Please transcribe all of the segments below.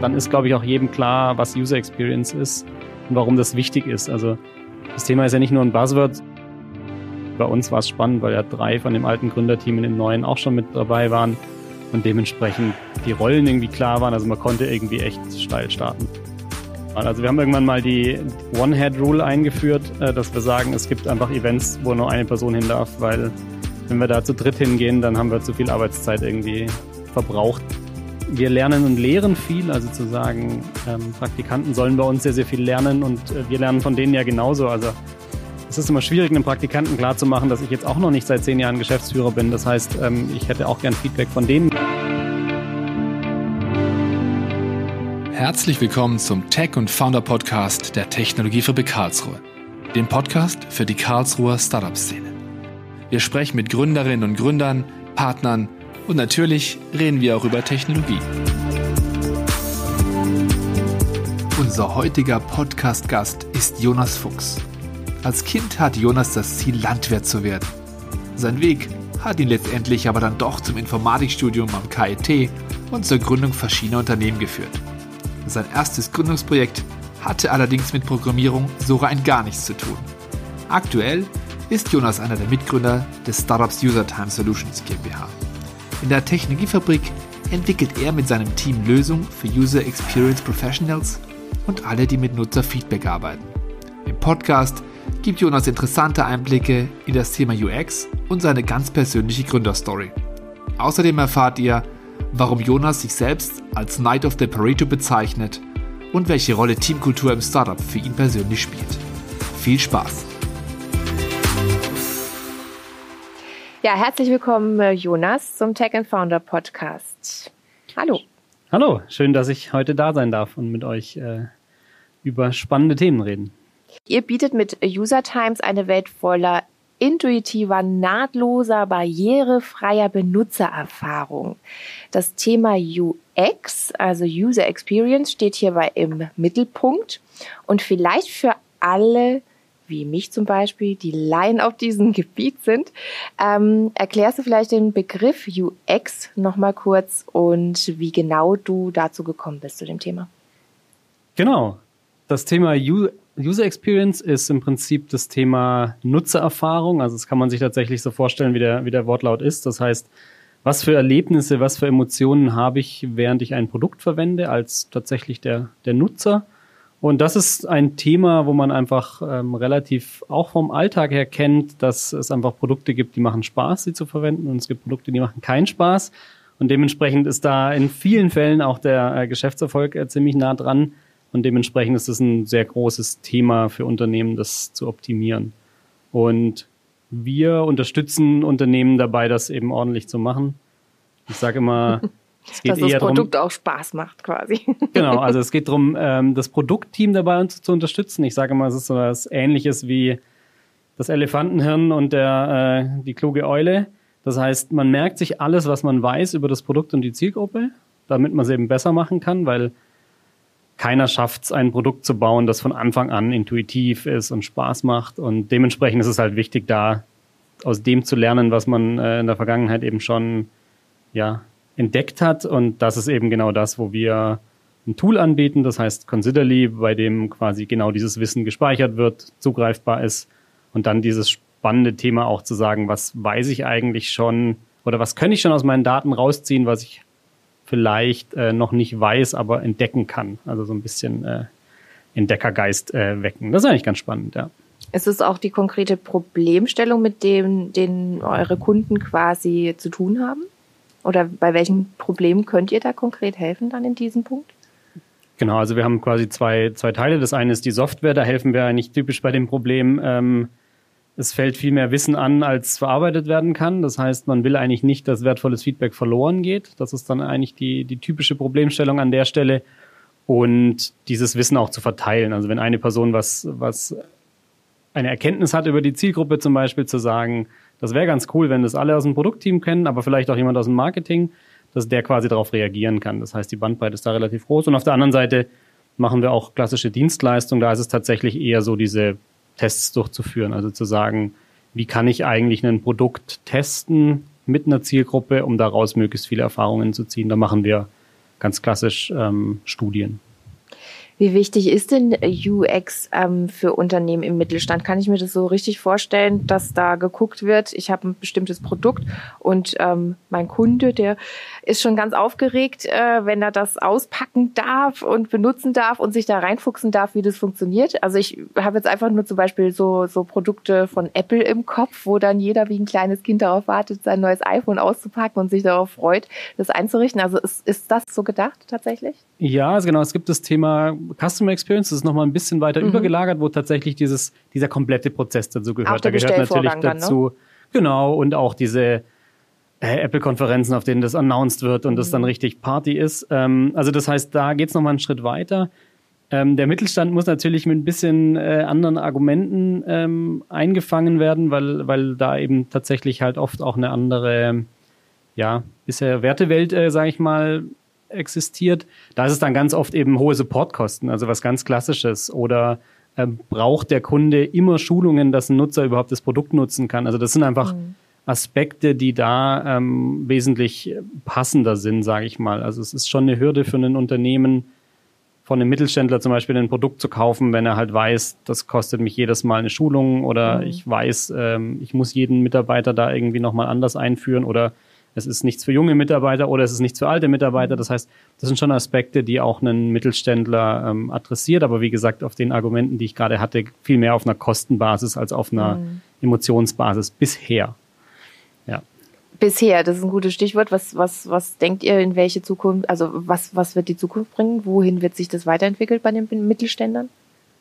dann ist, glaube ich, auch jedem klar, was User Experience ist und warum das wichtig ist. Also das Thema ist ja nicht nur ein Buzzword. Bei uns war es spannend, weil ja drei von dem alten Gründerteam in dem neuen auch schon mit dabei waren und dementsprechend die Rollen irgendwie klar waren. Also man konnte irgendwie echt steil starten. Also wir haben irgendwann mal die One-Head-Rule eingeführt, äh, dass wir sagen, es gibt einfach Events, wo nur eine Person hin darf, weil wenn wir da zu dritt hingehen, dann haben wir zu viel Arbeitszeit irgendwie verbraucht. Wir lernen und lehren viel, also zu sagen, ähm, Praktikanten sollen bei uns sehr, sehr viel lernen und äh, wir lernen von denen ja genauso. Also es ist immer schwierig, einem Praktikanten klarzumachen, dass ich jetzt auch noch nicht seit zehn Jahren Geschäftsführer bin. Das heißt, ähm, ich hätte auch gern Feedback von denen. Herzlich willkommen zum Tech und Founder Podcast der Technologiefabrik Karlsruhe, dem Podcast für die Karlsruher Startup-Szene. Wir sprechen mit Gründerinnen und Gründern, Partnern und natürlich reden wir auch über Technologie. Unser heutiger Podcast-Gast ist Jonas Fuchs. Als Kind hatte Jonas das Ziel, Landwirt zu werden. Sein Weg hat ihn letztendlich aber dann doch zum Informatikstudium am KIT und zur Gründung verschiedener Unternehmen geführt. Sein erstes Gründungsprojekt hatte allerdings mit Programmierung so rein gar nichts zu tun. Aktuell ist Jonas einer der Mitgründer des Startups UserTime Solutions GmbH. In der Technologiefabrik entwickelt er mit seinem Team Lösungen für User Experience Professionals und alle, die mit Nutzerfeedback arbeiten. Im Podcast gibt Jonas interessante Einblicke in das Thema UX und seine ganz persönliche Gründerstory. Außerdem erfahrt ihr, warum Jonas sich selbst als Knight of the Pareto bezeichnet und welche Rolle Teamkultur im Startup für ihn persönlich spielt. Viel Spaß! Ja, herzlich willkommen, äh, Jonas, zum Tech and Founder Podcast. Hallo. Hallo, schön, dass ich heute da sein darf und mit euch äh, über spannende Themen reden. Ihr bietet mit User Times eine Welt voller intuitiver, nahtloser, barrierefreier Benutzererfahrung. Das Thema UX, also User Experience, steht hierbei im Mittelpunkt und vielleicht für alle, wie mich zum Beispiel, die Laien auf diesem Gebiet sind, ähm, erklärst du vielleicht den Begriff UX nochmal kurz und wie genau du dazu gekommen bist zu dem Thema? Genau. Das Thema User Experience ist im Prinzip das Thema Nutzererfahrung. Also das kann man sich tatsächlich so vorstellen, wie der, wie der Wortlaut ist. Das heißt, was für Erlebnisse, was für Emotionen habe ich, während ich ein Produkt verwende, als tatsächlich der, der Nutzer. Und das ist ein Thema, wo man einfach ähm, relativ auch vom Alltag her kennt, dass es einfach Produkte gibt, die machen Spaß, sie zu verwenden, und es gibt Produkte, die machen keinen Spaß. Und dementsprechend ist da in vielen Fällen auch der äh, Geschäftserfolg äh, ziemlich nah dran, und dementsprechend ist es ein sehr großes Thema für Unternehmen, das zu optimieren. Und wir unterstützen Unternehmen dabei, das eben ordentlich zu machen. Ich sage immer, Dass das Produkt drum, auch Spaß macht quasi. Genau, also es geht darum, ähm, das Produktteam dabei uns zu unterstützen. Ich sage immer, es ist so was Ähnliches wie das Elefantenhirn und der, äh, die kluge Eule. Das heißt, man merkt sich alles, was man weiß über das Produkt und die Zielgruppe, damit man es eben besser machen kann, weil keiner schafft es, ein Produkt zu bauen, das von Anfang an intuitiv ist und Spaß macht. Und dementsprechend ist es halt wichtig, da aus dem zu lernen, was man äh, in der Vergangenheit eben schon ja, entdeckt hat. Und das ist eben genau das, wo wir ein Tool anbieten, das heißt Considerly, bei dem quasi genau dieses Wissen gespeichert wird, zugreifbar ist und dann dieses spannende Thema auch zu sagen, was weiß ich eigentlich schon oder was kann ich schon aus meinen Daten rausziehen, was ich vielleicht äh, noch nicht weiß, aber entdecken kann. Also so ein bisschen äh, Entdeckergeist äh, wecken. Das ist eigentlich ganz spannend, ja. Ist es auch die konkrete Problemstellung, mit dem den eure Kunden quasi zu tun haben? Oder bei welchen Problemen könnt ihr da konkret helfen dann in diesem Punkt? Genau, also wir haben quasi zwei, zwei Teile. Das eine ist die Software, da helfen wir eigentlich typisch bei dem Problem, ähm, es fällt viel mehr Wissen an, als verarbeitet werden kann. Das heißt, man will eigentlich nicht, dass wertvolles Feedback verloren geht. Das ist dann eigentlich die, die typische Problemstellung an der Stelle. Und dieses Wissen auch zu verteilen. Also wenn eine Person was, was eine Erkenntnis hat über die Zielgruppe zum Beispiel, zu sagen, das wäre ganz cool, wenn das alle aus dem Produktteam kennen, aber vielleicht auch jemand aus dem Marketing, dass der quasi darauf reagieren kann. Das heißt, die Bandbreite ist da relativ groß. Und auf der anderen Seite machen wir auch klassische Dienstleistungen. Da ist es tatsächlich eher so diese Tests durchzuführen. Also zu sagen, wie kann ich eigentlich ein Produkt testen mit einer Zielgruppe, um daraus möglichst viele Erfahrungen zu ziehen. Da machen wir ganz klassisch ähm, Studien. Wie wichtig ist denn UX ähm, für Unternehmen im Mittelstand? Kann ich mir das so richtig vorstellen, dass da geguckt wird, ich habe ein bestimmtes Produkt und ähm, mein Kunde, der ist schon ganz aufgeregt, äh, wenn er das auspacken darf und benutzen darf und sich da reinfuchsen darf, wie das funktioniert. Also ich habe jetzt einfach nur zum Beispiel so, so Produkte von Apple im Kopf, wo dann jeder wie ein kleines Kind darauf wartet, sein neues iPhone auszupacken und sich darauf freut, das einzurichten. Also ist, ist das so gedacht tatsächlich? Ja, also genau. Es gibt das Thema Customer Experience, das ist nochmal ein bisschen weiter mhm. übergelagert, wo tatsächlich dieses, dieser komplette Prozess dazu gehört. Auch der da gehört natürlich dann, ne? dazu, genau, und auch diese äh, Apple-Konferenzen, auf denen das announced wird und mhm. das dann richtig Party ist. Ähm, also das heißt, da geht's nochmal einen Schritt weiter. Ähm, der Mittelstand muss natürlich mit ein bisschen äh, anderen Argumenten ähm, eingefangen werden, weil, weil da eben tatsächlich halt oft auch eine andere, ja, bisher Wertewelt, äh, sage ich mal, existiert. Da ist es dann ganz oft eben hohe Supportkosten, also was ganz Klassisches. Oder äh, braucht der Kunde immer Schulungen, dass ein Nutzer überhaupt das Produkt nutzen kann? Also das sind einfach mhm. Aspekte, die da ähm, wesentlich passender sind, sage ich mal. Also es ist schon eine Hürde für ein Unternehmen, von einem Mittelständler zum Beispiel ein Produkt zu kaufen, wenn er halt weiß, das kostet mich jedes Mal eine Schulung oder mhm. ich weiß, ähm, ich muss jeden Mitarbeiter da irgendwie nochmal anders einführen oder es ist nichts für junge Mitarbeiter oder es ist nichts für alte Mitarbeiter. Das heißt, das sind schon Aspekte, die auch einen Mittelständler ähm, adressiert, aber wie gesagt, auf den Argumenten, die ich gerade hatte, viel mehr auf einer Kostenbasis als auf einer mhm. Emotionsbasis bisher. Ja. Bisher, das ist ein gutes Stichwort. Was, was, was denkt ihr, in welche Zukunft, also was, was wird die Zukunft bringen? Wohin wird sich das weiterentwickelt bei den Mittelständern?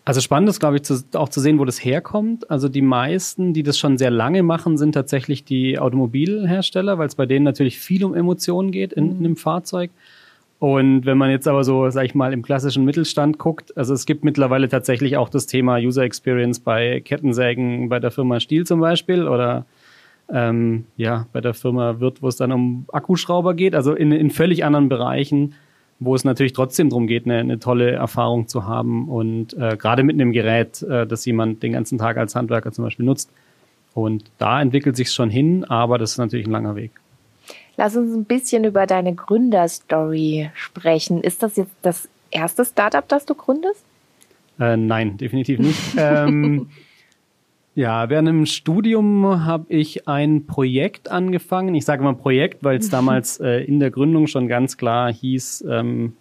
Also spannend ist, glaube ich, zu, auch zu sehen, wo das herkommt. Also die meisten, die das schon sehr lange machen, sind tatsächlich die Automobilhersteller, weil es bei denen natürlich viel um Emotionen geht in, in einem Fahrzeug. Und wenn man jetzt aber so, sag ich mal, im klassischen Mittelstand guckt, also es gibt mittlerweile tatsächlich auch das Thema User Experience bei Kettensägen bei der Firma Stiel zum Beispiel oder ähm, ja, bei der Firma Wirt, wo es dann um Akkuschrauber geht, also in, in völlig anderen Bereichen wo es natürlich trotzdem darum geht, eine, eine tolle Erfahrung zu haben und äh, gerade mit einem Gerät, äh, das jemand den ganzen Tag als Handwerker zum Beispiel nutzt. Und da entwickelt sich schon hin, aber das ist natürlich ein langer Weg. Lass uns ein bisschen über deine Gründerstory sprechen. Ist das jetzt das erste Startup, das du gründest? Äh, nein, definitiv nicht. ähm, ja, während dem Studium habe ich ein Projekt angefangen. Ich sage mal Projekt, weil es damals äh, in der Gründung schon ganz klar hieß, ähm,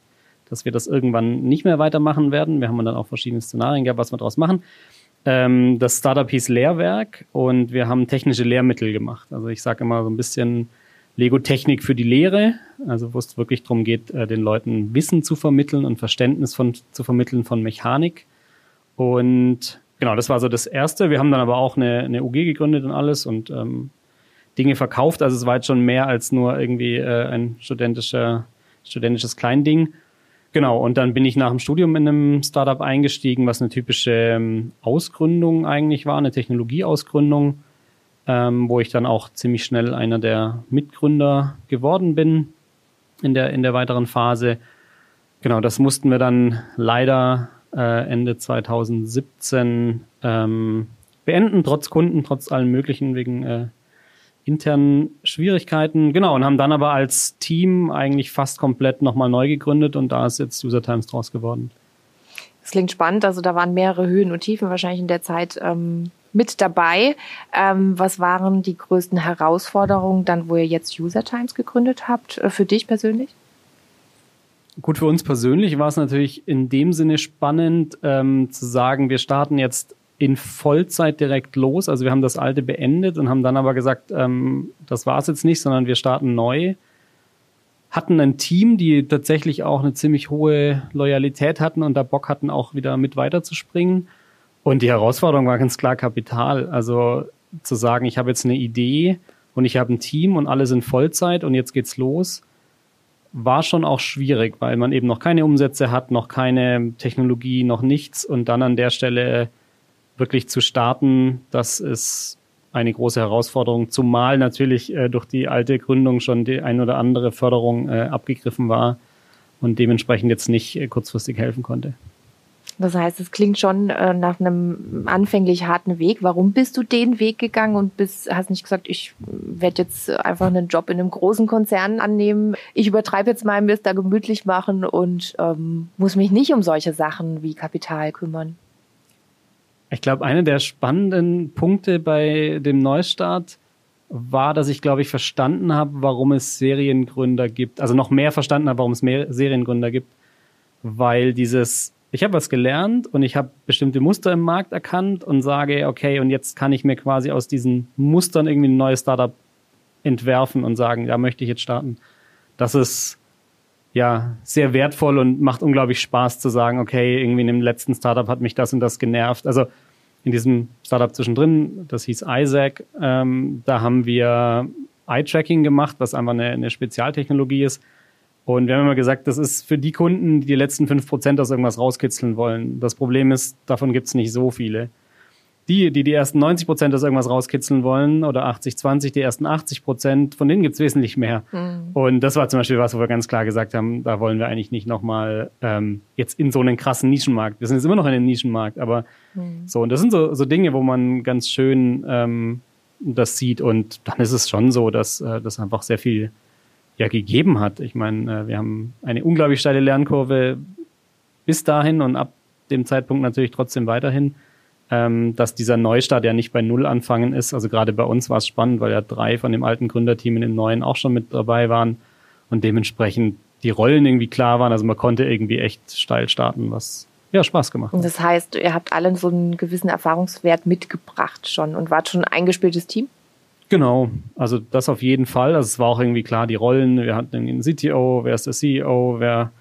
dass wir das irgendwann nicht mehr weitermachen werden. Wir haben dann auch verschiedene Szenarien gehabt, was wir daraus machen. Ähm, das Startup hieß Lehrwerk und wir haben technische Lehrmittel gemacht. Also ich sage immer so ein bisschen Lego-Technik für die Lehre, also wo es wirklich darum geht, äh, den Leuten Wissen zu vermitteln und Verständnis von, zu vermitteln von Mechanik. Und genau, das war so das Erste. Wir haben dann aber auch eine, eine UG gegründet und alles und ähm, Dinge verkauft. Also es war jetzt schon mehr als nur irgendwie äh, ein studentischer, studentisches Kleinding. Genau, und dann bin ich nach dem Studium in einem Startup eingestiegen, was eine typische ähm, Ausgründung eigentlich war, eine Technologieausgründung, ähm, wo ich dann auch ziemlich schnell einer der Mitgründer geworden bin in der, in der weiteren Phase. Genau, das mussten wir dann leider äh, Ende 2017 ähm, beenden, trotz Kunden, trotz allem Möglichen, wegen äh, internen Schwierigkeiten. Genau, und haben dann aber als Team eigentlich fast komplett nochmal neu gegründet und da ist jetzt User Times draus geworden. Das klingt spannend. Also da waren mehrere Höhen und Tiefen wahrscheinlich in der Zeit ähm, mit dabei. Ähm, was waren die größten Herausforderungen dann, wo ihr jetzt User Times gegründet habt, äh, für dich persönlich? Gut, für uns persönlich war es natürlich in dem Sinne spannend ähm, zu sagen, wir starten jetzt in Vollzeit direkt los. Also wir haben das alte beendet und haben dann aber gesagt, ähm, das war es jetzt nicht, sondern wir starten neu. Hatten ein Team, die tatsächlich auch eine ziemlich hohe Loyalität hatten und da Bock hatten, auch wieder mit weiterzuspringen. Und die Herausforderung war ganz klar Kapital. Also zu sagen, ich habe jetzt eine Idee und ich habe ein Team und alle sind Vollzeit und jetzt geht's los war schon auch schwierig, weil man eben noch keine Umsätze hat, noch keine Technologie, noch nichts und dann an der Stelle wirklich zu starten, das ist eine große Herausforderung, zumal natürlich äh, durch die alte Gründung schon die ein oder andere Förderung äh, abgegriffen war und dementsprechend jetzt nicht äh, kurzfristig helfen konnte. Das heißt, es klingt schon äh, nach einem anfänglich harten Weg. Warum bist du den Weg gegangen und bist, hast nicht gesagt, ich werde jetzt einfach einen Job in einem großen Konzern annehmen. Ich übertreibe jetzt mal, mir es da gemütlich machen und ähm, muss mich nicht um solche Sachen wie Kapital kümmern. Ich glaube, einer der spannenden Punkte bei dem Neustart war, dass ich, glaube ich, verstanden habe, warum es Seriengründer gibt. Also noch mehr verstanden habe, warum es mehr Seriengründer gibt. Weil dieses ich habe was gelernt und ich habe bestimmte Muster im Markt erkannt und sage, okay, und jetzt kann ich mir quasi aus diesen Mustern irgendwie ein neues Startup entwerfen und sagen, da möchte ich jetzt starten. Das ist ja sehr wertvoll und macht unglaublich Spaß zu sagen, okay, irgendwie in dem letzten Startup hat mich das und das genervt. Also in diesem Startup zwischendrin, das hieß Isaac, ähm, da haben wir Eye-Tracking gemacht, was einfach eine, eine Spezialtechnologie ist und wir haben immer gesagt, das ist für die Kunden, die die letzten 5% aus irgendwas rauskitzeln wollen. Das Problem ist, davon gibt es nicht so viele. Die, die die ersten 90% aus irgendwas rauskitzeln wollen oder 80, 20, die ersten 80%, von denen gibt es wesentlich mehr. Mhm. Und das war zum Beispiel was, wo wir ganz klar gesagt haben, da wollen wir eigentlich nicht nochmal ähm, jetzt in so einen krassen Nischenmarkt. Wir sind jetzt immer noch in einem Nischenmarkt, aber mhm. so. Und das sind so, so Dinge, wo man ganz schön ähm, das sieht. Und dann ist es schon so, dass äh, das einfach sehr viel ja gegeben hat. Ich meine, äh, wir haben eine unglaublich steile Lernkurve bis dahin und ab dem Zeitpunkt natürlich trotzdem weiterhin, ähm, dass dieser Neustart ja nicht bei Null anfangen ist. Also gerade bei uns war es spannend, weil ja drei von dem alten Gründerteam in dem neuen auch schon mit dabei waren und dementsprechend die Rollen irgendwie klar waren. Also man konnte irgendwie echt steil starten, was ja Spaß gemacht hat. Das heißt, ihr habt alle so einen gewissen Erfahrungswert mitgebracht schon und wart schon ein eingespieltes Team? Genau, also das auf jeden Fall. Also es war auch irgendwie klar, die Rollen, wir hatten einen CTO, wer ist der CEO, wer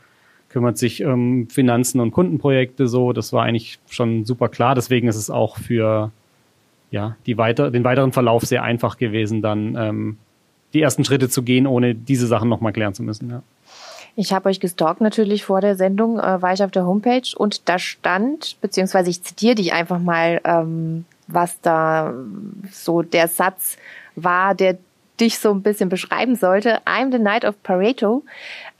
kümmert sich um Finanzen und Kundenprojekte so. Das war eigentlich schon super klar. Deswegen ist es auch für ja, die weiter, den weiteren Verlauf sehr einfach gewesen, dann ähm, die ersten Schritte zu gehen, ohne diese Sachen nochmal klären zu müssen. Ja. Ich habe euch gestalkt natürlich vor der Sendung, äh, war ich auf der Homepage und da stand, beziehungsweise ich zitiere dich einfach mal, ähm, was da so der Satz war, der dich so ein bisschen beschreiben sollte. I'm the Knight of Pareto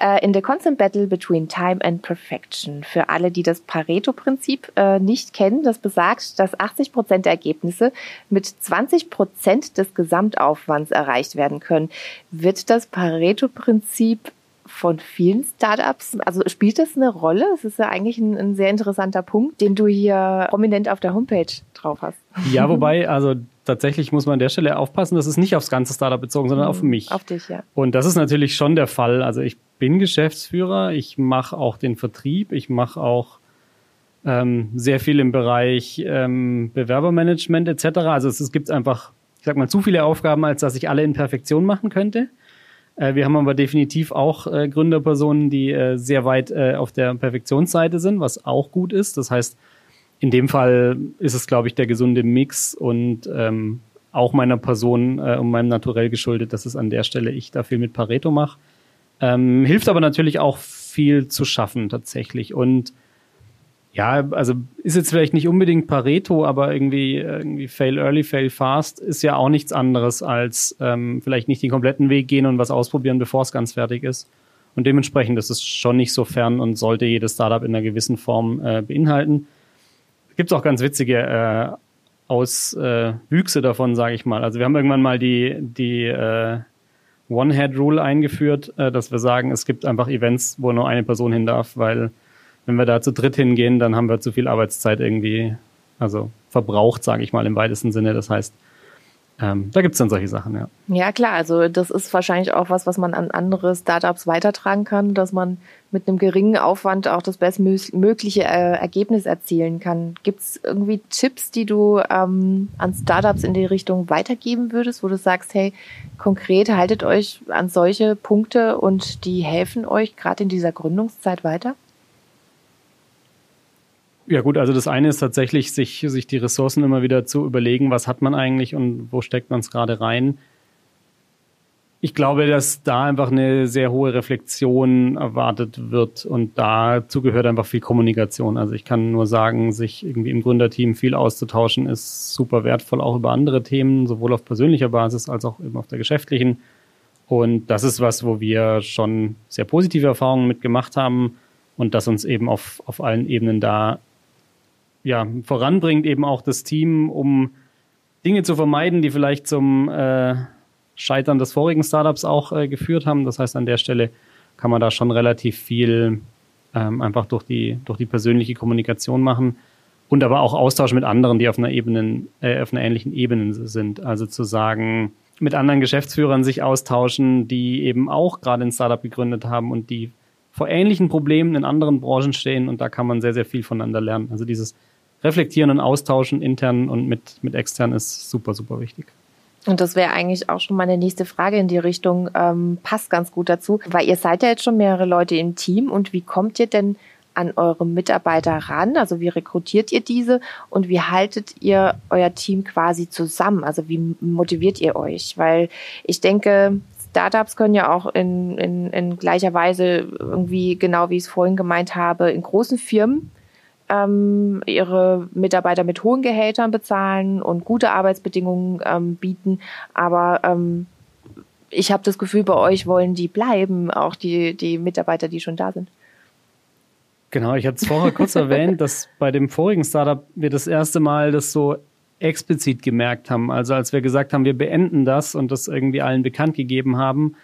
uh, in the constant battle between time and perfection. Für alle, die das Pareto-Prinzip äh, nicht kennen, das besagt, dass 80 Prozent der Ergebnisse mit 20 Prozent des Gesamtaufwands erreicht werden können. Wird das Pareto-Prinzip von vielen Startups. Also spielt das eine Rolle? Es ist ja eigentlich ein, ein, sehr interessanter Punkt, den du hier prominent auf der Homepage drauf hast. Ja, wobei, also tatsächlich muss man an der Stelle aufpassen, das ist nicht aufs ganze Startup bezogen, sondern mhm, auf mich. Auf dich, ja. Und das ist natürlich schon der Fall. Also ich bin Geschäftsführer, ich mache auch den Vertrieb, ich mache auch ähm, sehr viel im Bereich ähm, Bewerbermanagement etc. Also es, es gibt einfach, ich sag mal, zu viele Aufgaben, als dass ich alle in Perfektion machen könnte. Äh, wir haben aber definitiv auch äh, Gründerpersonen, die äh, sehr weit äh, auf der Perfektionsseite sind, was auch gut ist. Das heißt, in dem Fall ist es, glaube ich, der gesunde Mix und ähm, auch meiner Person äh, und meinem Naturell geschuldet, dass es an der Stelle ich da viel mit Pareto mache. Ähm, hilft aber natürlich auch viel zu schaffen tatsächlich. Und ja, also ist jetzt vielleicht nicht unbedingt Pareto, aber irgendwie, irgendwie fail early, fail fast ist ja auch nichts anderes als ähm, vielleicht nicht den kompletten Weg gehen und was ausprobieren, bevor es ganz fertig ist. Und dementsprechend ist es schon nicht so fern und sollte jedes Startup in einer gewissen Form äh, beinhalten. Gibt es auch ganz witzige äh, Auswüchse äh, davon, sage ich mal. Also wir haben irgendwann mal die, die äh, One-Head-Rule eingeführt, äh, dass wir sagen, es gibt einfach Events, wo nur eine Person hin darf, weil wenn wir da zu dritt hingehen, dann haben wir zu viel Arbeitszeit irgendwie, also verbraucht, sage ich mal im weitesten Sinne. Das heißt, ähm, da gibt's dann solche Sachen, ja. Ja, klar. Also das ist wahrscheinlich auch was, was man an andere Startups weitertragen kann, dass man mit einem geringen Aufwand auch das bestmögliche äh, Ergebnis erzielen kann. Gibt's irgendwie Tipps, die du ähm, an Startups in die Richtung weitergeben würdest, wo du sagst, hey, konkret haltet euch an solche Punkte und die helfen euch gerade in dieser Gründungszeit weiter? Ja gut, also das eine ist tatsächlich, sich, sich die Ressourcen immer wieder zu überlegen, was hat man eigentlich und wo steckt man es gerade rein. Ich glaube, dass da einfach eine sehr hohe Reflexion erwartet wird und dazu gehört einfach viel Kommunikation. Also ich kann nur sagen, sich irgendwie im Gründerteam viel auszutauschen, ist super wertvoll, auch über andere Themen, sowohl auf persönlicher Basis als auch eben auf der geschäftlichen. Und das ist was, wo wir schon sehr positive Erfahrungen mitgemacht haben und das uns eben auf, auf allen Ebenen da ja, voranbringt, eben auch das Team, um Dinge zu vermeiden, die vielleicht zum äh, Scheitern des vorigen Startups auch äh, geführt haben. Das heißt, an der Stelle kann man da schon relativ viel ähm, einfach durch die, durch die persönliche Kommunikation machen und aber auch Austausch mit anderen, die auf einer Ebene, äh, auf einer ähnlichen Ebene sind. Also zu sagen, mit anderen Geschäftsführern sich austauschen, die eben auch gerade ein Startup gegründet haben und die vor ähnlichen Problemen in anderen Branchen stehen und da kann man sehr, sehr viel voneinander lernen. Also dieses Reflektieren und Austauschen intern und mit, mit extern ist super, super wichtig. Und das wäre eigentlich auch schon meine nächste Frage in die Richtung, ähm, passt ganz gut dazu, weil ihr seid ja jetzt schon mehrere Leute im Team und wie kommt ihr denn an eure Mitarbeiter ran? Also wie rekrutiert ihr diese und wie haltet ihr euer Team quasi zusammen? Also wie motiviert ihr euch? Weil ich denke, Startups können ja auch in, in, in gleicher Weise irgendwie, genau wie ich es vorhin gemeint habe, in großen Firmen ähm, ihre Mitarbeiter mit hohen Gehältern bezahlen und gute Arbeitsbedingungen ähm, bieten. Aber ähm, ich habe das Gefühl, bei euch wollen die bleiben, auch die, die Mitarbeiter, die schon da sind. Genau, ich hatte es vorher kurz erwähnt, dass bei dem vorigen Startup wir das erste Mal das so explizit gemerkt haben. Also als wir gesagt haben, wir beenden das und das irgendwie allen bekannt gegeben haben,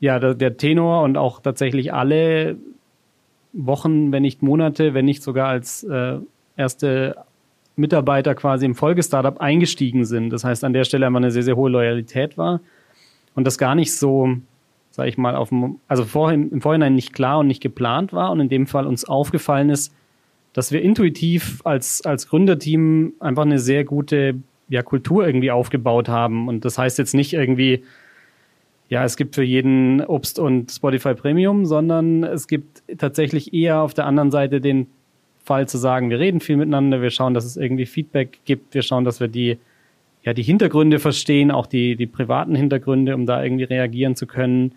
ja, der, der Tenor und auch tatsächlich alle Wochen, wenn nicht Monate, wenn nicht sogar als äh, erste Mitarbeiter quasi im Folgestartup eingestiegen sind. Das heißt, an der Stelle einfach eine sehr, sehr hohe Loyalität war und das gar nicht so, sage ich mal, auf dem, also vorhin, im Vorhinein nicht klar und nicht geplant war und in dem Fall uns aufgefallen ist, dass wir intuitiv als, als Gründerteam einfach eine sehr gute ja, Kultur irgendwie aufgebaut haben. Und das heißt jetzt nicht irgendwie, ja, es gibt für jeden Obst und Spotify Premium, sondern es gibt tatsächlich eher auf der anderen Seite den Fall zu sagen, wir reden viel miteinander, wir schauen, dass es irgendwie Feedback gibt, wir schauen, dass wir die, ja, die Hintergründe verstehen, auch die, die privaten Hintergründe, um da irgendwie reagieren zu können.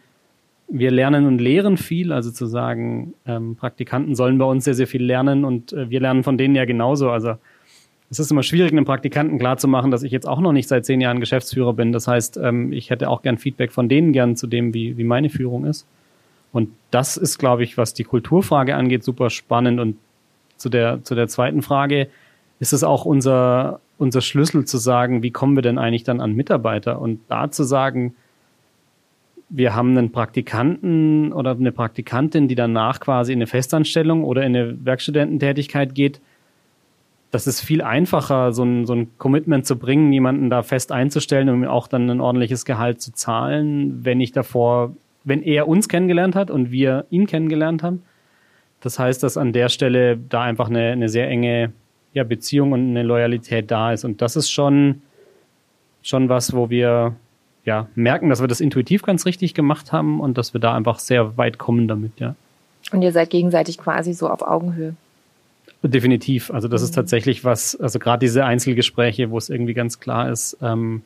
Wir lernen und lehren viel, also zu sagen, ähm, Praktikanten sollen bei uns sehr, sehr viel lernen und äh, wir lernen von denen ja genauso. Also es ist immer schwierig, einem Praktikanten klarzumachen, dass ich jetzt auch noch nicht seit zehn Jahren Geschäftsführer bin. Das heißt, ähm, ich hätte auch gern Feedback von denen gern zu dem, wie, wie meine Führung ist. Und das ist, glaube ich, was die Kulturfrage angeht, super spannend. Und zu der, zu der zweiten Frage ist es auch unser, unser Schlüssel zu sagen, wie kommen wir denn eigentlich dann an Mitarbeiter? Und da zu sagen, wir haben einen Praktikanten oder eine Praktikantin, die danach quasi in eine Festanstellung oder in eine Werkstudententätigkeit geht, das ist viel einfacher, so ein, so ein Commitment zu bringen, jemanden da fest einzustellen und auch dann ein ordentliches Gehalt zu zahlen, wenn ich davor, wenn er uns kennengelernt hat und wir ihn kennengelernt haben. Das heißt, dass an der Stelle da einfach eine, eine sehr enge ja, Beziehung und eine Loyalität da ist. Und das ist schon, schon was, wo wir ja, merken, dass wir das intuitiv ganz richtig gemacht haben und dass wir da einfach sehr weit kommen damit, ja. Und ihr seid gegenseitig quasi so auf Augenhöhe. Definitiv. Also das mhm. ist tatsächlich was, also gerade diese Einzelgespräche, wo es irgendwie ganz klar ist, ähm,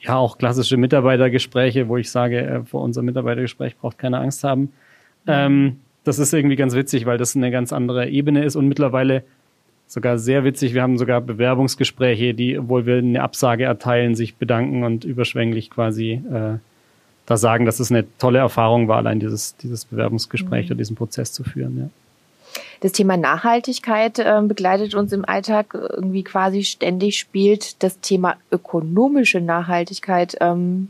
ja, auch klassische Mitarbeitergespräche, wo ich sage, äh, vor unserem Mitarbeitergespräch braucht keine Angst haben. Mhm. Ähm, das ist irgendwie ganz witzig, weil das eine ganz andere Ebene ist und mittlerweile sogar sehr witzig. Wir haben sogar Bewerbungsgespräche, die, obwohl wir eine Absage erteilen, sich bedanken und überschwänglich quasi äh, da sagen, dass es eine tolle Erfahrung war, allein dieses, dieses Bewerbungsgespräch mhm. oder diesen Prozess zu führen. Ja. Das Thema Nachhaltigkeit äh, begleitet uns im Alltag irgendwie quasi ständig. Spielt das Thema ökonomische Nachhaltigkeit ähm,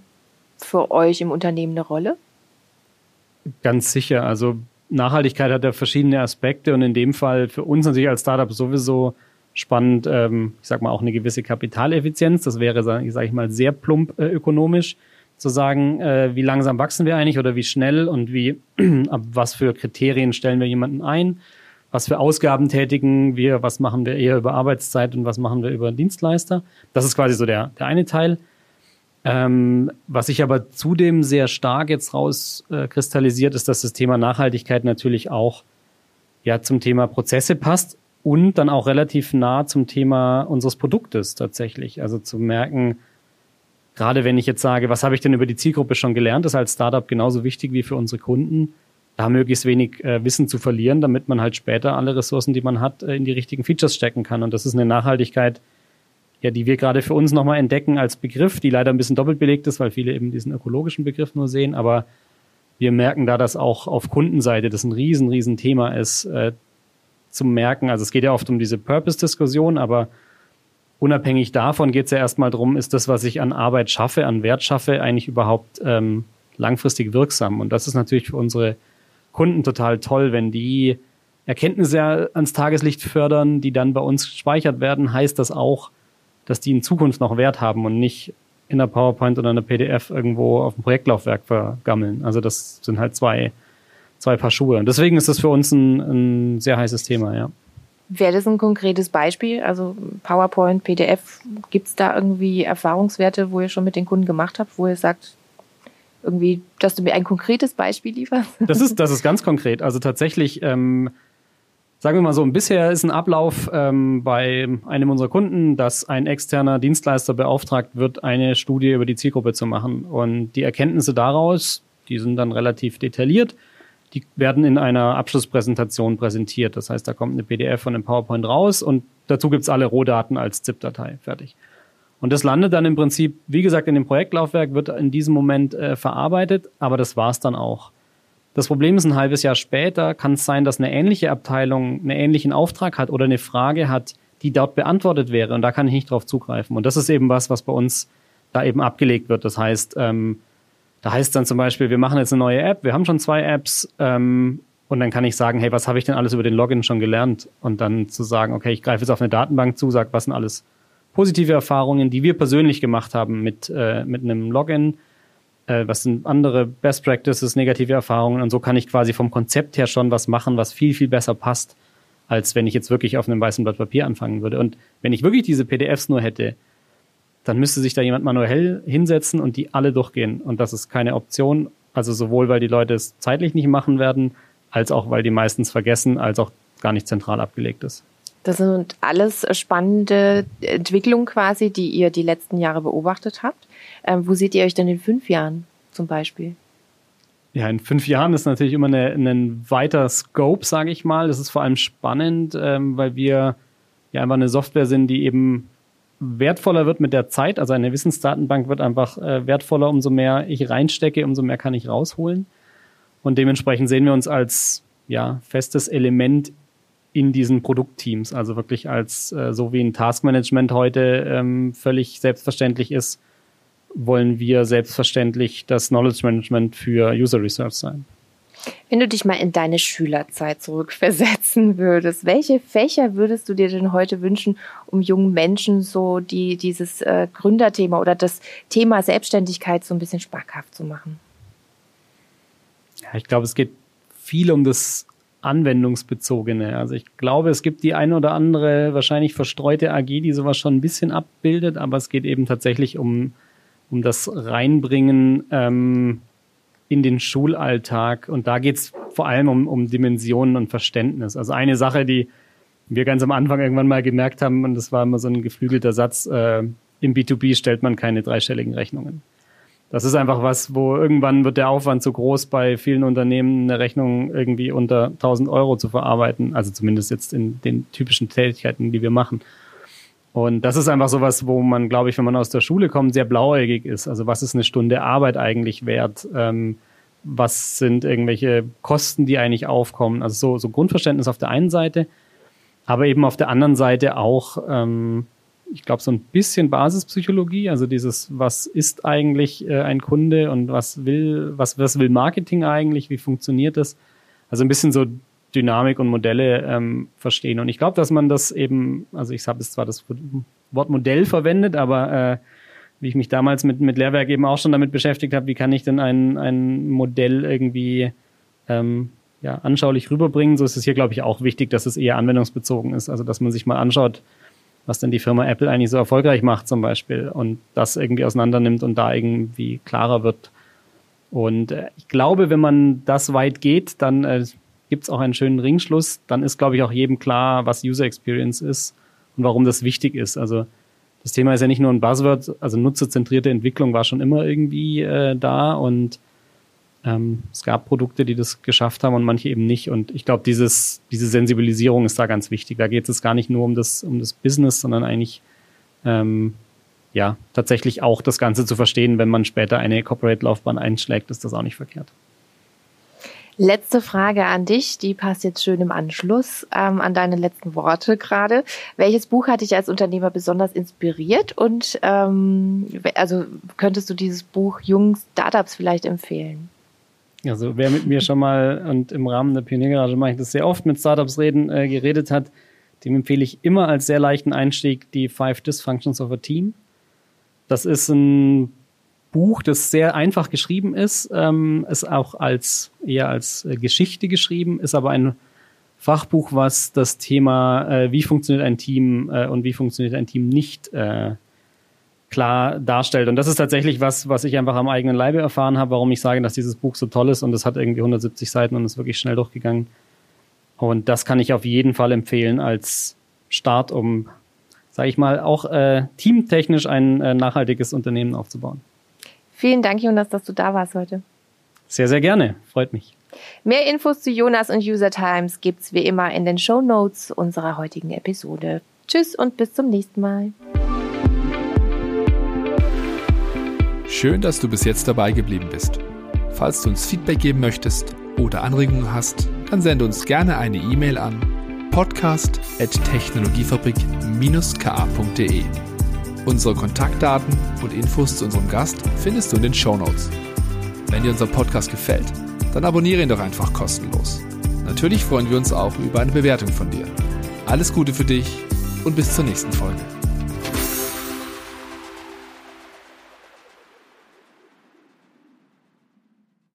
für euch im Unternehmen eine Rolle? Ganz sicher. Also Nachhaltigkeit hat ja verschiedene Aspekte und in dem Fall für uns natürlich als Startup sowieso spannend, ähm, ich sag mal auch eine gewisse Kapitaleffizienz. Das wäre, sage ich mal, sehr plump äh, ökonomisch zu sagen, äh, wie langsam wachsen wir eigentlich oder wie schnell und wie ab was für Kriterien stellen wir jemanden ein was für Ausgaben tätigen wir, was machen wir eher über Arbeitszeit und was machen wir über Dienstleister. Das ist quasi so der, der eine Teil. Ähm, was sich aber zudem sehr stark jetzt rauskristallisiert, äh, ist, dass das Thema Nachhaltigkeit natürlich auch ja zum Thema Prozesse passt und dann auch relativ nah zum Thema unseres Produktes tatsächlich. Also zu merken, gerade wenn ich jetzt sage, was habe ich denn über die Zielgruppe schon gelernt, ist als Startup genauso wichtig wie für unsere Kunden da möglichst wenig äh, Wissen zu verlieren, damit man halt später alle Ressourcen, die man hat, äh, in die richtigen Features stecken kann. Und das ist eine Nachhaltigkeit, ja, die wir gerade für uns nochmal entdecken als Begriff, die leider ein bisschen doppelt belegt ist, weil viele eben diesen ökologischen Begriff nur sehen. Aber wir merken da, dass auch auf Kundenseite das ein riesen, riesen Thema ist, äh, zu merken, also es geht ja oft um diese Purpose-Diskussion, aber unabhängig davon geht es ja erstmal darum, ist das, was ich an Arbeit schaffe, an Wert schaffe, eigentlich überhaupt ähm, langfristig wirksam? Und das ist natürlich für unsere Kunden total toll, wenn die Erkenntnisse ans Tageslicht fördern, die dann bei uns gespeichert werden, heißt das auch, dass die in Zukunft noch Wert haben und nicht in der PowerPoint oder in der PDF irgendwo auf dem Projektlaufwerk vergammeln. Also das sind halt zwei, zwei Paar Schuhe. Und deswegen ist das für uns ein, ein sehr heißes Thema, ja. Wäre das ein konkretes Beispiel? Also PowerPoint, PDF, gibt es da irgendwie Erfahrungswerte, wo ihr schon mit den Kunden gemacht habt, wo ihr sagt, irgendwie, dass du mir ein konkretes Beispiel lieferst? Das ist, das ist ganz konkret. Also tatsächlich, ähm, sagen wir mal so, bisher ist ein Ablauf ähm, bei einem unserer Kunden, dass ein externer Dienstleister beauftragt wird, eine Studie über die Zielgruppe zu machen. Und die Erkenntnisse daraus, die sind dann relativ detailliert, die werden in einer Abschlusspräsentation präsentiert. Das heißt, da kommt eine PDF von einem PowerPoint raus und dazu gibt's alle Rohdaten als ZIP-Datei. Fertig. Und das landet dann im Prinzip, wie gesagt, in dem Projektlaufwerk, wird in diesem Moment äh, verarbeitet, aber das war's dann auch. Das Problem ist, ein halbes Jahr später kann es sein, dass eine ähnliche Abteilung einen ähnlichen Auftrag hat oder eine Frage hat, die dort beantwortet wäre und da kann ich nicht drauf zugreifen. Und das ist eben was, was bei uns da eben abgelegt wird. Das heißt, ähm, da heißt dann zum Beispiel, wir machen jetzt eine neue App, wir haben schon zwei Apps ähm, und dann kann ich sagen, hey, was habe ich denn alles über den Login schon gelernt? Und dann zu sagen, okay, ich greife jetzt auf eine Datenbank zu, sage, was sind alles positive Erfahrungen, die wir persönlich gemacht haben mit, äh, mit einem Login. Äh, was sind andere Best Practices, negative Erfahrungen? Und so kann ich quasi vom Konzept her schon was machen, was viel, viel besser passt, als wenn ich jetzt wirklich auf einem weißen Blatt Papier anfangen würde. Und wenn ich wirklich diese PDFs nur hätte, dann müsste sich da jemand manuell hinsetzen und die alle durchgehen. Und das ist keine Option. Also sowohl, weil die Leute es zeitlich nicht machen werden, als auch, weil die meistens vergessen, als auch gar nicht zentral abgelegt ist. Das sind alles spannende Entwicklungen quasi, die ihr die letzten Jahre beobachtet habt. Ähm, wo seht ihr euch denn in fünf Jahren zum Beispiel? Ja, in fünf Jahren ist natürlich immer ein weiter Scope, sage ich mal. Das ist vor allem spannend, ähm, weil wir ja einfach eine Software sind, die eben wertvoller wird mit der Zeit. Also eine Wissensdatenbank wird einfach äh, wertvoller, umso mehr ich reinstecke, umso mehr kann ich rausholen. Und dementsprechend sehen wir uns als ja, festes Element in diesen Produktteams. Also wirklich als, äh, so wie ein Taskmanagement heute ähm, völlig selbstverständlich ist, wollen wir selbstverständlich das Knowledge Management für User Research sein. Wenn du dich mal in deine Schülerzeit zurückversetzen würdest, welche Fächer würdest du dir denn heute wünschen, um jungen Menschen so die, dieses äh, Gründerthema oder das Thema Selbstständigkeit so ein bisschen schmackhaft zu machen? Ja, ich glaube, es geht viel um das anwendungsbezogene. Also ich glaube, es gibt die eine oder andere wahrscheinlich verstreute AG, die sowas schon ein bisschen abbildet, aber es geht eben tatsächlich um, um das Reinbringen ähm, in den Schulalltag. Und da geht es vor allem um, um Dimensionen und Verständnis. Also eine Sache, die wir ganz am Anfang irgendwann mal gemerkt haben, und das war immer so ein geflügelter Satz, äh, im B2B stellt man keine dreistelligen Rechnungen. Das ist einfach was, wo irgendwann wird der Aufwand zu groß, bei vielen Unternehmen eine Rechnung irgendwie unter 1000 Euro zu verarbeiten. Also zumindest jetzt in den typischen Tätigkeiten, die wir machen. Und das ist einfach so was, wo man, glaube ich, wenn man aus der Schule kommt, sehr blauäugig ist. Also was ist eine Stunde Arbeit eigentlich wert? Ähm, was sind irgendwelche Kosten, die eigentlich aufkommen? Also so, so Grundverständnis auf der einen Seite, aber eben auf der anderen Seite auch ähm, ich glaube, so ein bisschen Basispsychologie, also dieses, was ist eigentlich äh, ein Kunde und was will, was, was will Marketing eigentlich, wie funktioniert das? Also ein bisschen so Dynamik und Modelle ähm, verstehen. Und ich glaube, dass man das eben, also ich habe jetzt zwar das Wort Modell verwendet, aber äh, wie ich mich damals mit, mit Lehrwerk eben auch schon damit beschäftigt habe, wie kann ich denn ein, ein Modell irgendwie ähm, ja, anschaulich rüberbringen, so ist es hier, glaube ich, auch wichtig, dass es eher anwendungsbezogen ist. Also dass man sich mal anschaut, was denn die Firma Apple eigentlich so erfolgreich macht zum Beispiel und das irgendwie auseinander nimmt und da irgendwie klarer wird. Und äh, ich glaube, wenn man das weit geht, dann äh, gibt es auch einen schönen Ringschluss. Dann ist, glaube ich, auch jedem klar, was User Experience ist und warum das wichtig ist. Also das Thema ist ja nicht nur ein Buzzword, also nutzerzentrierte Entwicklung war schon immer irgendwie äh, da und ähm, es gab Produkte, die das geschafft haben und manche eben nicht. Und ich glaube, dieses, diese Sensibilisierung ist da ganz wichtig. Da geht es gar nicht nur um das, um das Business, sondern eigentlich ähm, ja tatsächlich auch das Ganze zu verstehen, wenn man später eine Corporate-Laufbahn einschlägt, ist das auch nicht verkehrt. Letzte Frage an dich, die passt jetzt schön im Anschluss ähm, an deine letzten Worte gerade. Welches Buch hat dich als Unternehmer besonders inspiriert und ähm, also könntest du dieses Buch jungen Startups vielleicht empfehlen? Also wer mit mir schon mal und im Rahmen der Pioniergarage mache ich das sehr oft mit Startups reden, äh, geredet hat, dem empfehle ich immer als sehr leichten Einstieg die Five Dysfunctions of a Team. Das ist ein Buch, das sehr einfach geschrieben ist, ähm, ist auch als eher als äh, Geschichte geschrieben, ist aber ein Fachbuch, was das Thema, äh, wie funktioniert ein Team äh, und wie funktioniert ein Team nicht äh, klar darstellt. Und das ist tatsächlich was, was ich einfach am eigenen Leibe erfahren habe, warum ich sage, dass dieses Buch so toll ist und es hat irgendwie 170 Seiten und ist wirklich schnell durchgegangen. Und das kann ich auf jeden Fall empfehlen als Start, um, sage ich mal, auch äh, teamtechnisch ein äh, nachhaltiges Unternehmen aufzubauen. Vielen Dank, Jonas, dass du da warst heute. Sehr, sehr gerne. Freut mich. Mehr Infos zu Jonas und User Times gibt's wie immer in den Show Notes unserer heutigen Episode. Tschüss und bis zum nächsten Mal. Schön, dass du bis jetzt dabei geblieben bist. Falls du uns Feedback geben möchtest oder Anregungen hast, dann sende uns gerne eine E-Mail an podcast.technologiefabrik-ka.de. Unsere Kontaktdaten und Infos zu unserem Gast findest du in den Show Notes. Wenn dir unser Podcast gefällt, dann abonniere ihn doch einfach kostenlos. Natürlich freuen wir uns auch über eine Bewertung von dir. Alles Gute für dich und bis zur nächsten Folge.